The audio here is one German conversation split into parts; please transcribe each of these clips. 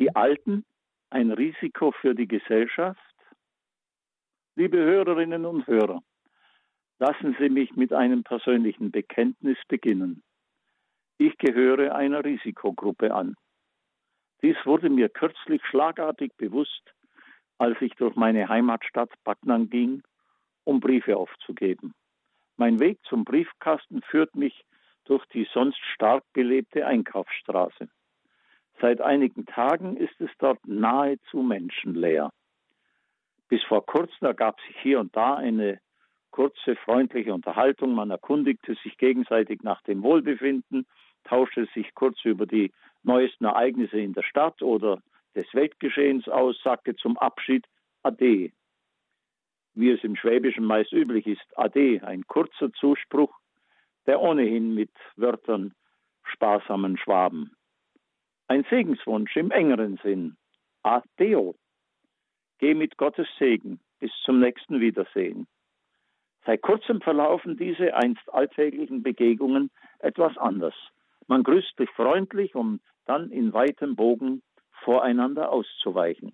Die Alten ein Risiko für die Gesellschaft? Liebe Hörerinnen und Hörer, lassen Sie mich mit einem persönlichen Bekenntnis beginnen. Ich gehöre einer Risikogruppe an. Dies wurde mir kürzlich schlagartig bewusst, als ich durch meine Heimatstadt Backnang ging, um Briefe aufzugeben. Mein Weg zum Briefkasten führt mich durch die sonst stark belebte Einkaufsstraße. Seit einigen Tagen ist es dort nahezu menschenleer. Bis vor kurzem ergab sich hier und da eine kurze, freundliche Unterhaltung. Man erkundigte sich gegenseitig nach dem Wohlbefinden, tauschte sich kurz über die neuesten Ereignisse in der Stadt oder des Weltgeschehens aus, sagte zum Abschied Ade. Wie es im Schwäbischen meist üblich ist, Ade, ein kurzer Zuspruch, der ohnehin mit Wörtern sparsamen Schwaben. Ein Segenswunsch im engeren Sinn. Adeo. Geh mit Gottes Segen bis zum nächsten Wiedersehen. Seit kurzem verlaufen diese einst alltäglichen Begegnungen etwas anders. Man grüßt sich freundlich, um dann in weitem Bogen voreinander auszuweichen.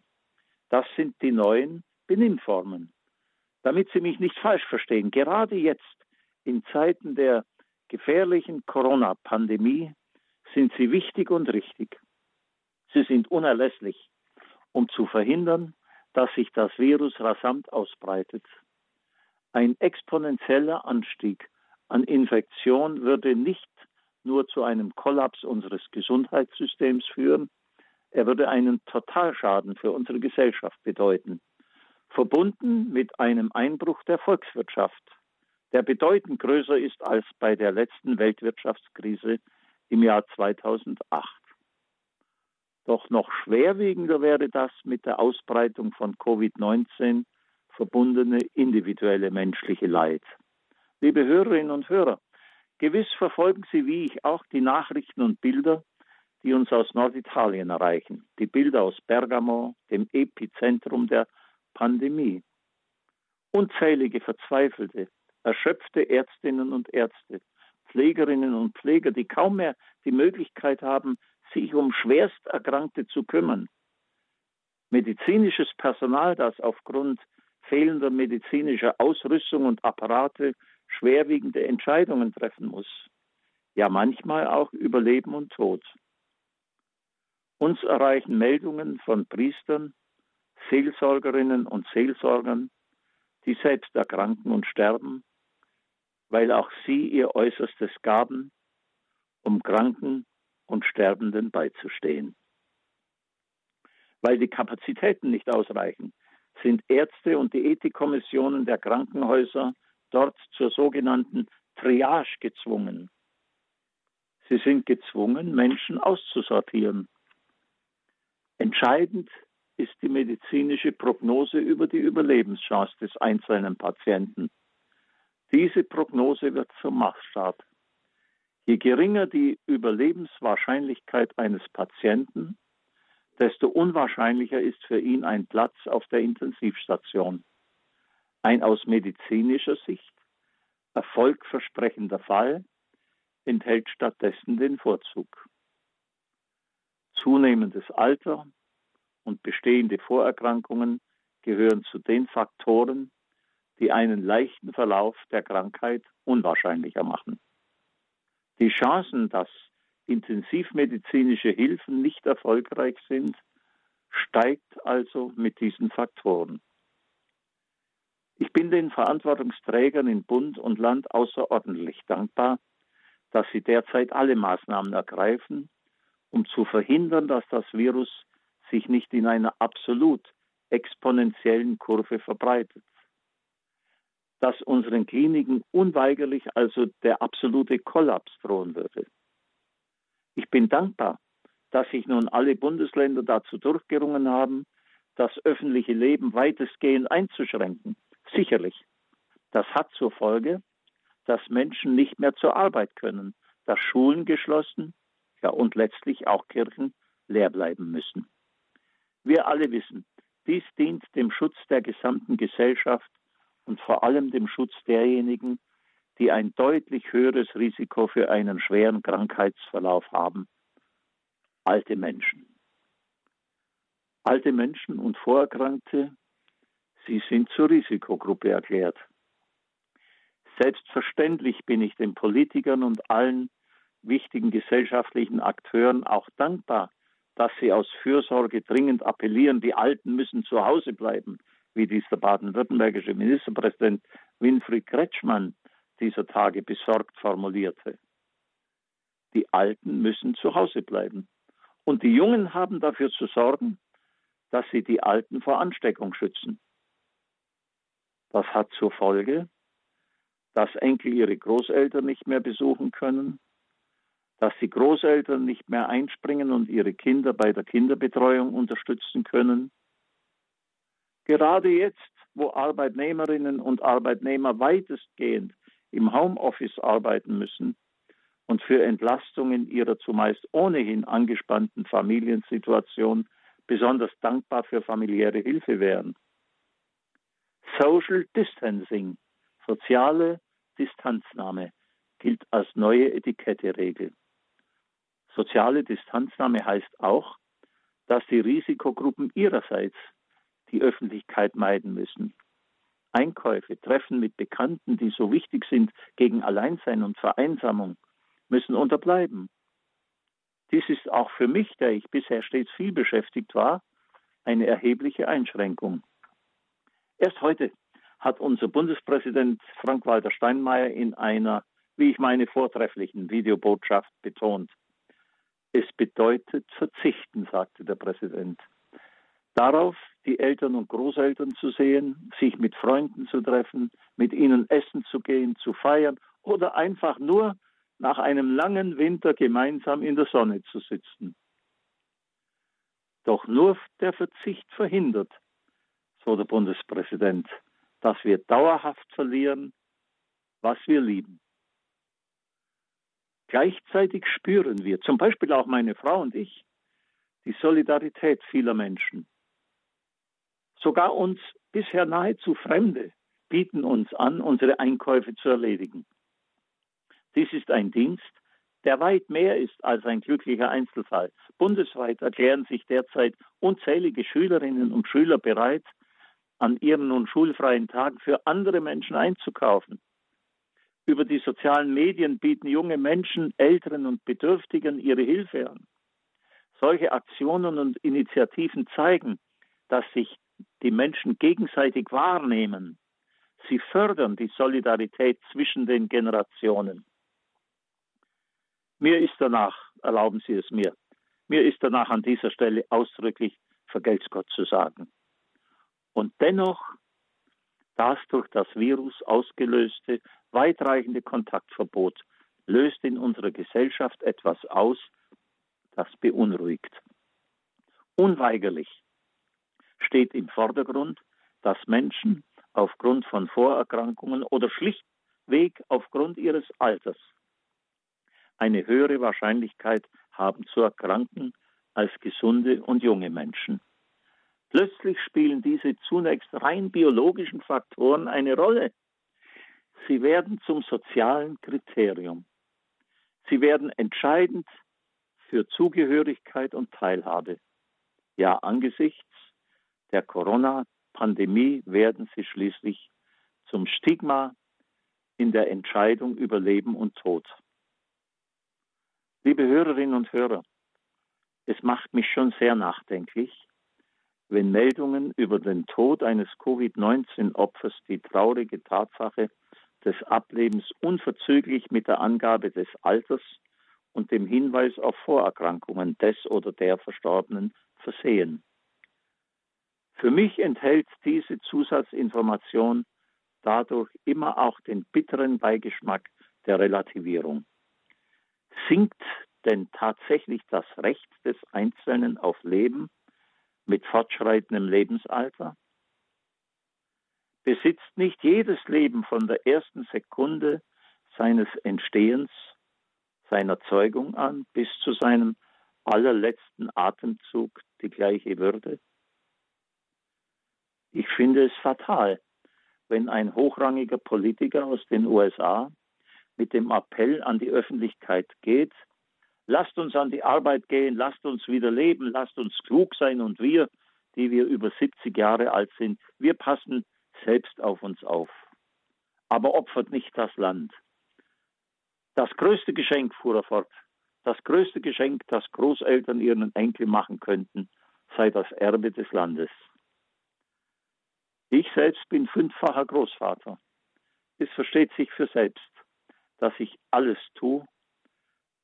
Das sind die neuen Benimmformen. Damit Sie mich nicht falsch verstehen, gerade jetzt, in Zeiten der gefährlichen Corona-Pandemie, sind sie wichtig und richtig. Sie sind unerlässlich, um zu verhindern, dass sich das Virus rasant ausbreitet. Ein exponentieller Anstieg an Infektion würde nicht nur zu einem Kollaps unseres Gesundheitssystems führen, er würde einen Totalschaden für unsere Gesellschaft bedeuten, verbunden mit einem Einbruch der Volkswirtschaft, der bedeutend größer ist als bei der letzten Weltwirtschaftskrise im Jahr 2008. Doch noch schwerwiegender wäre das mit der Ausbreitung von Covid-19 verbundene individuelle menschliche Leid. Liebe Hörerinnen und Hörer, gewiss verfolgen Sie wie ich auch die Nachrichten und Bilder, die uns aus Norditalien erreichen. Die Bilder aus Bergamo, dem Epizentrum der Pandemie. Unzählige Verzweifelte, erschöpfte Ärztinnen und Ärzte, Pflegerinnen und Pfleger, die kaum mehr die Möglichkeit haben, sich um Schwersterkrankte zu kümmern. Medizinisches Personal, das aufgrund fehlender medizinischer Ausrüstung und Apparate schwerwiegende Entscheidungen treffen muss. Ja, manchmal auch über Leben und Tod. Uns erreichen Meldungen von Priestern, Seelsorgerinnen und Seelsorgern, die selbst erkranken und sterben, weil auch sie ihr Äußerstes gaben, um Kranken und Sterbenden beizustehen. Weil die Kapazitäten nicht ausreichen, sind Ärzte und die Ethikkommissionen der Krankenhäuser dort zur sogenannten Triage gezwungen. Sie sind gezwungen, Menschen auszusortieren. Entscheidend ist die medizinische Prognose über die Überlebenschance des einzelnen Patienten. Diese Prognose wird zum Maßstab. Je geringer die Überlebenswahrscheinlichkeit eines Patienten, desto unwahrscheinlicher ist für ihn ein Platz auf der Intensivstation. Ein aus medizinischer Sicht erfolgversprechender Fall enthält stattdessen den Vorzug. Zunehmendes Alter und bestehende Vorerkrankungen gehören zu den Faktoren, die einen leichten Verlauf der Krankheit unwahrscheinlicher machen. Die Chancen, dass intensivmedizinische Hilfen nicht erfolgreich sind, steigt also mit diesen Faktoren. Ich bin den Verantwortungsträgern in Bund und Land außerordentlich dankbar, dass sie derzeit alle Maßnahmen ergreifen, um zu verhindern, dass das Virus sich nicht in einer absolut exponentiellen Kurve verbreitet dass unseren Kliniken unweigerlich also der absolute Kollaps drohen würde. Ich bin dankbar, dass sich nun alle Bundesländer dazu durchgerungen haben, das öffentliche Leben weitestgehend einzuschränken. Sicherlich. Das hat zur Folge, dass Menschen nicht mehr zur Arbeit können, dass Schulen geschlossen, ja und letztlich auch Kirchen leer bleiben müssen. Wir alle wissen, dies dient dem Schutz der gesamten Gesellschaft und vor allem dem Schutz derjenigen, die ein deutlich höheres Risiko für einen schweren Krankheitsverlauf haben. Alte Menschen. Alte Menschen und Vorerkrankte, sie sind zur Risikogruppe erklärt. Selbstverständlich bin ich den Politikern und allen wichtigen gesellschaftlichen Akteuren auch dankbar, dass sie aus Fürsorge dringend appellieren, die Alten müssen zu Hause bleiben, wie dies der baden-württembergische Ministerpräsident Winfried Kretschmann dieser Tage besorgt formulierte. Die Alten müssen zu Hause bleiben. Und die Jungen haben dafür zu sorgen, dass sie die Alten vor Ansteckung schützen. Das hat zur Folge, dass Enkel ihre Großeltern nicht mehr besuchen können, dass die Großeltern nicht mehr einspringen und ihre Kinder bei der Kinderbetreuung unterstützen können. Gerade jetzt, wo Arbeitnehmerinnen und Arbeitnehmer weitestgehend im Homeoffice arbeiten müssen und für Entlastungen ihrer zumeist ohnehin angespannten Familiensituation besonders dankbar für familiäre Hilfe wären. Social Distancing, soziale Distanznahme, gilt als neue Etiketteregel. Soziale Distanznahme heißt auch, dass die Risikogruppen ihrerseits die Öffentlichkeit meiden müssen. Einkäufe, Treffen mit Bekannten, die so wichtig sind gegen Alleinsein und Vereinsamung, müssen unterbleiben. Dies ist auch für mich, der ich bisher stets viel beschäftigt war, eine erhebliche Einschränkung. Erst heute hat unser Bundespräsident Frank-Walter Steinmeier in einer, wie ich meine, vortrefflichen Videobotschaft betont. Es bedeutet verzichten, sagte der Präsident. Darauf, die Eltern und Großeltern zu sehen, sich mit Freunden zu treffen, mit ihnen essen zu gehen, zu feiern oder einfach nur nach einem langen Winter gemeinsam in der Sonne zu sitzen. Doch nur der Verzicht verhindert, so der Bundespräsident, dass wir dauerhaft verlieren, was wir lieben. Gleichzeitig spüren wir, zum Beispiel auch meine Frau und ich, die Solidarität vieler Menschen. Sogar uns bisher nahezu Fremde bieten uns an, unsere Einkäufe zu erledigen. Dies ist ein Dienst, der weit mehr ist als ein glücklicher Einzelfall. Bundesweit erklären sich derzeit unzählige Schülerinnen und Schüler bereit, an ihren nun schulfreien Tagen für andere Menschen einzukaufen. Über die sozialen Medien bieten junge Menschen Älteren und Bedürftigen ihre Hilfe an. Solche Aktionen und Initiativen zeigen, dass sich die Menschen gegenseitig wahrnehmen. Sie fördern die Solidarität zwischen den Generationen. Mir ist danach, erlauben Sie es mir, mir ist danach an dieser Stelle ausdrücklich vergelt's Gott zu sagen. Und dennoch, das durch das Virus ausgelöste weitreichende Kontaktverbot löst in unserer Gesellschaft etwas aus, das beunruhigt. Unweigerlich steht im Vordergrund, dass Menschen aufgrund von Vorerkrankungen oder schlichtweg aufgrund ihres Alters eine höhere Wahrscheinlichkeit haben zu erkranken als gesunde und junge Menschen. Plötzlich spielen diese zunächst rein biologischen Faktoren eine Rolle. Sie werden zum sozialen Kriterium. Sie werden entscheidend für Zugehörigkeit und Teilhabe. Ja, angesichts der Corona-Pandemie werden sie schließlich zum Stigma in der Entscheidung über Leben und Tod. Liebe Hörerinnen und Hörer, es macht mich schon sehr nachdenklich, wenn Meldungen über den Tod eines Covid-19-Opfers die traurige Tatsache des Ablebens unverzüglich mit der Angabe des Alters und dem Hinweis auf Vorerkrankungen des oder der Verstorbenen versehen. Für mich enthält diese Zusatzinformation dadurch immer auch den bitteren Beigeschmack der Relativierung. Sinkt denn tatsächlich das Recht des Einzelnen auf Leben mit fortschreitendem Lebensalter? Besitzt nicht jedes Leben von der ersten Sekunde seines Entstehens, seiner Zeugung an, bis zu seinem allerletzten Atemzug die gleiche Würde? Ich finde es fatal, wenn ein hochrangiger Politiker aus den USA mit dem Appell an die Öffentlichkeit geht, lasst uns an die Arbeit gehen, lasst uns wieder leben, lasst uns klug sein und wir, die wir über 70 Jahre alt sind, wir passen selbst auf uns auf. Aber opfert nicht das Land. Das größte Geschenk, fuhr er fort, das größte Geschenk, das Großeltern ihren Enkel machen könnten, sei das Erbe des Landes. Ich selbst bin fünffacher Großvater. Es versteht sich für selbst, dass ich alles tue,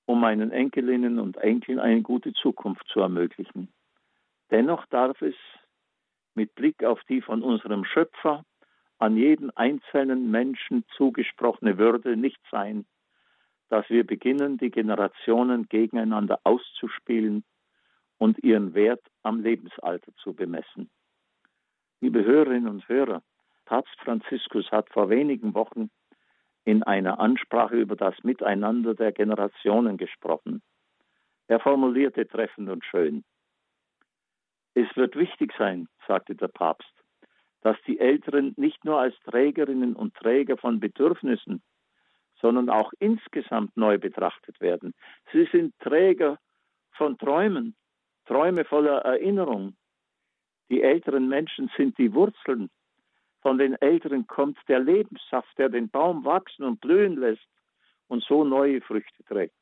um meinen Enkelinnen und Enkeln eine gute Zukunft zu ermöglichen. Dennoch darf es mit Blick auf die von unserem Schöpfer an jeden einzelnen Menschen zugesprochene Würde nicht sein, dass wir beginnen, die Generationen gegeneinander auszuspielen und ihren Wert am Lebensalter zu bemessen. Liebe Hörerinnen und Hörer, Papst Franziskus hat vor wenigen Wochen in einer Ansprache über das Miteinander der Generationen gesprochen. Er formulierte treffend und schön. Es wird wichtig sein, sagte der Papst, dass die Älteren nicht nur als Trägerinnen und Träger von Bedürfnissen, sondern auch insgesamt neu betrachtet werden. Sie sind Träger von Träumen, Träume voller Erinnerung. Die älteren Menschen sind die Wurzeln. Von den Älteren kommt der Lebenssaft, der den Baum wachsen und blühen lässt und so neue Früchte trägt.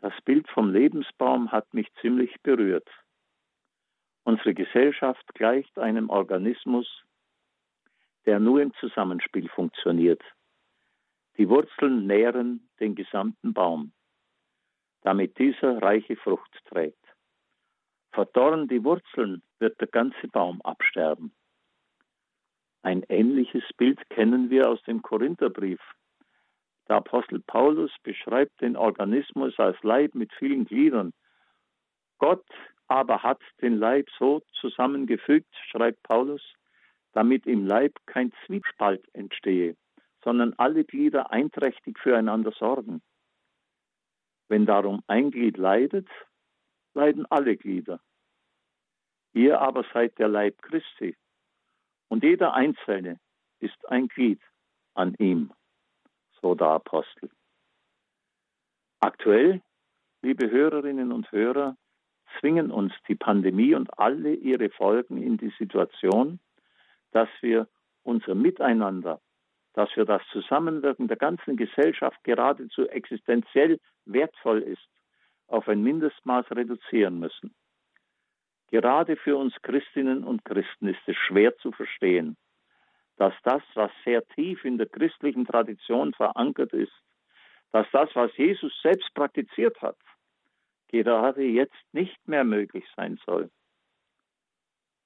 Das Bild vom Lebensbaum hat mich ziemlich berührt. Unsere Gesellschaft gleicht einem Organismus, der nur im Zusammenspiel funktioniert. Die Wurzeln nähren den gesamten Baum, damit dieser reiche Frucht trägt. Verdorren die Wurzeln, wird der ganze Baum absterben. Ein ähnliches Bild kennen wir aus dem Korintherbrief. Der Apostel Paulus beschreibt den Organismus als Leib mit vielen Gliedern. Gott aber hat den Leib so zusammengefügt, schreibt Paulus, damit im Leib kein Zwiespalt entstehe, sondern alle Glieder einträchtig füreinander sorgen. Wenn darum ein Glied leidet, leiden alle Glieder. Ihr aber seid der Leib Christi und jeder Einzelne ist ein Glied an ihm, so der Apostel. Aktuell, liebe Hörerinnen und Hörer, zwingen uns die Pandemie und alle ihre Folgen in die Situation, dass wir unser Miteinander, dass wir das Zusammenwirken der ganzen Gesellschaft geradezu existenziell wertvoll ist, auf ein Mindestmaß reduzieren müssen. Gerade für uns Christinnen und Christen ist es schwer zu verstehen, dass das, was sehr tief in der christlichen Tradition verankert ist, dass das, was Jesus selbst praktiziert hat, gerade jetzt nicht mehr möglich sein soll.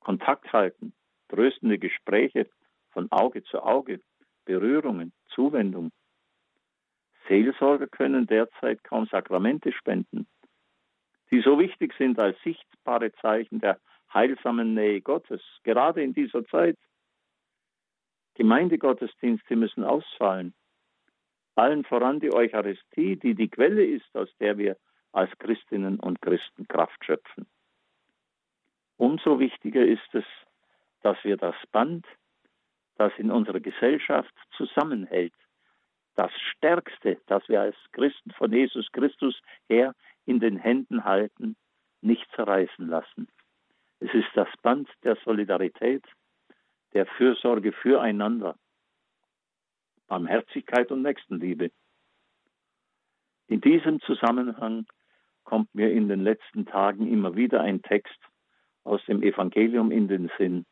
Kontakt halten, tröstende Gespräche von Auge zu Auge, Berührungen, Zuwendung. Seelsorger können derzeit kaum Sakramente spenden, die so wichtig sind als sichtbare Zeichen der heilsamen Nähe Gottes, gerade in dieser Zeit. Gemeindegottesdienste müssen ausfallen. Allen voran die Eucharistie, die die Quelle ist, aus der wir als Christinnen und Christen Kraft schöpfen. Umso wichtiger ist es, dass wir das Band, das in unserer Gesellschaft zusammenhält, das Stärkste, das wir als Christen von Jesus Christus her in den Händen halten, nicht zerreißen lassen. Es ist das Band der Solidarität, der Fürsorge füreinander, Barmherzigkeit und Nächstenliebe. In diesem Zusammenhang kommt mir in den letzten Tagen immer wieder ein Text aus dem Evangelium in den Sinn.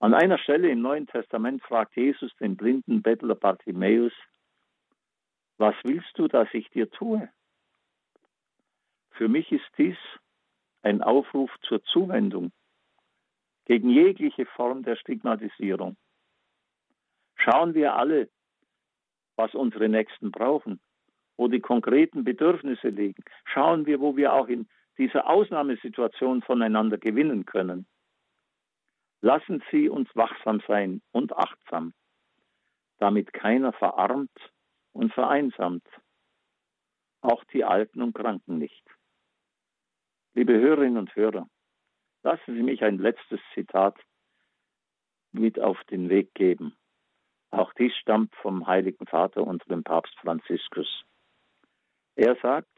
An einer Stelle im Neuen Testament fragt Jesus den blinden Bettler Bartimäus, was willst du, dass ich dir tue? Für mich ist dies ein Aufruf zur Zuwendung gegen jegliche Form der Stigmatisierung. Schauen wir alle, was unsere Nächsten brauchen wo die konkreten Bedürfnisse liegen. Schauen wir, wo wir auch in dieser Ausnahmesituation voneinander gewinnen können. Lassen Sie uns wachsam sein und achtsam, damit keiner verarmt und vereinsamt, auch die Alten und Kranken nicht. Liebe Hörerinnen und Hörer, lassen Sie mich ein letztes Zitat mit auf den Weg geben. Auch dies stammt vom Heiligen Vater und dem Papst Franziskus. Er sagt,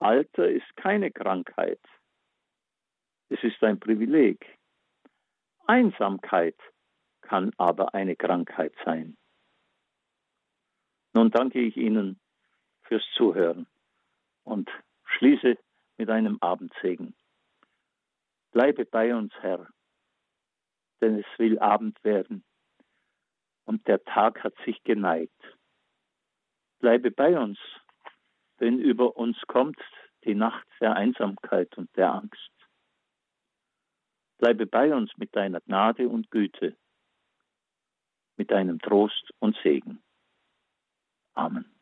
Alter ist keine Krankheit. Es ist ein Privileg. Einsamkeit kann aber eine Krankheit sein. Nun danke ich Ihnen fürs Zuhören und schließe mit einem Abendsegen. Bleibe bei uns, Herr, denn es will Abend werden und der Tag hat sich geneigt. Bleibe bei uns, denn über uns kommt die Nacht der Einsamkeit und der Angst. Bleibe bei uns mit deiner Gnade und Güte, mit deinem Trost und Segen. Amen.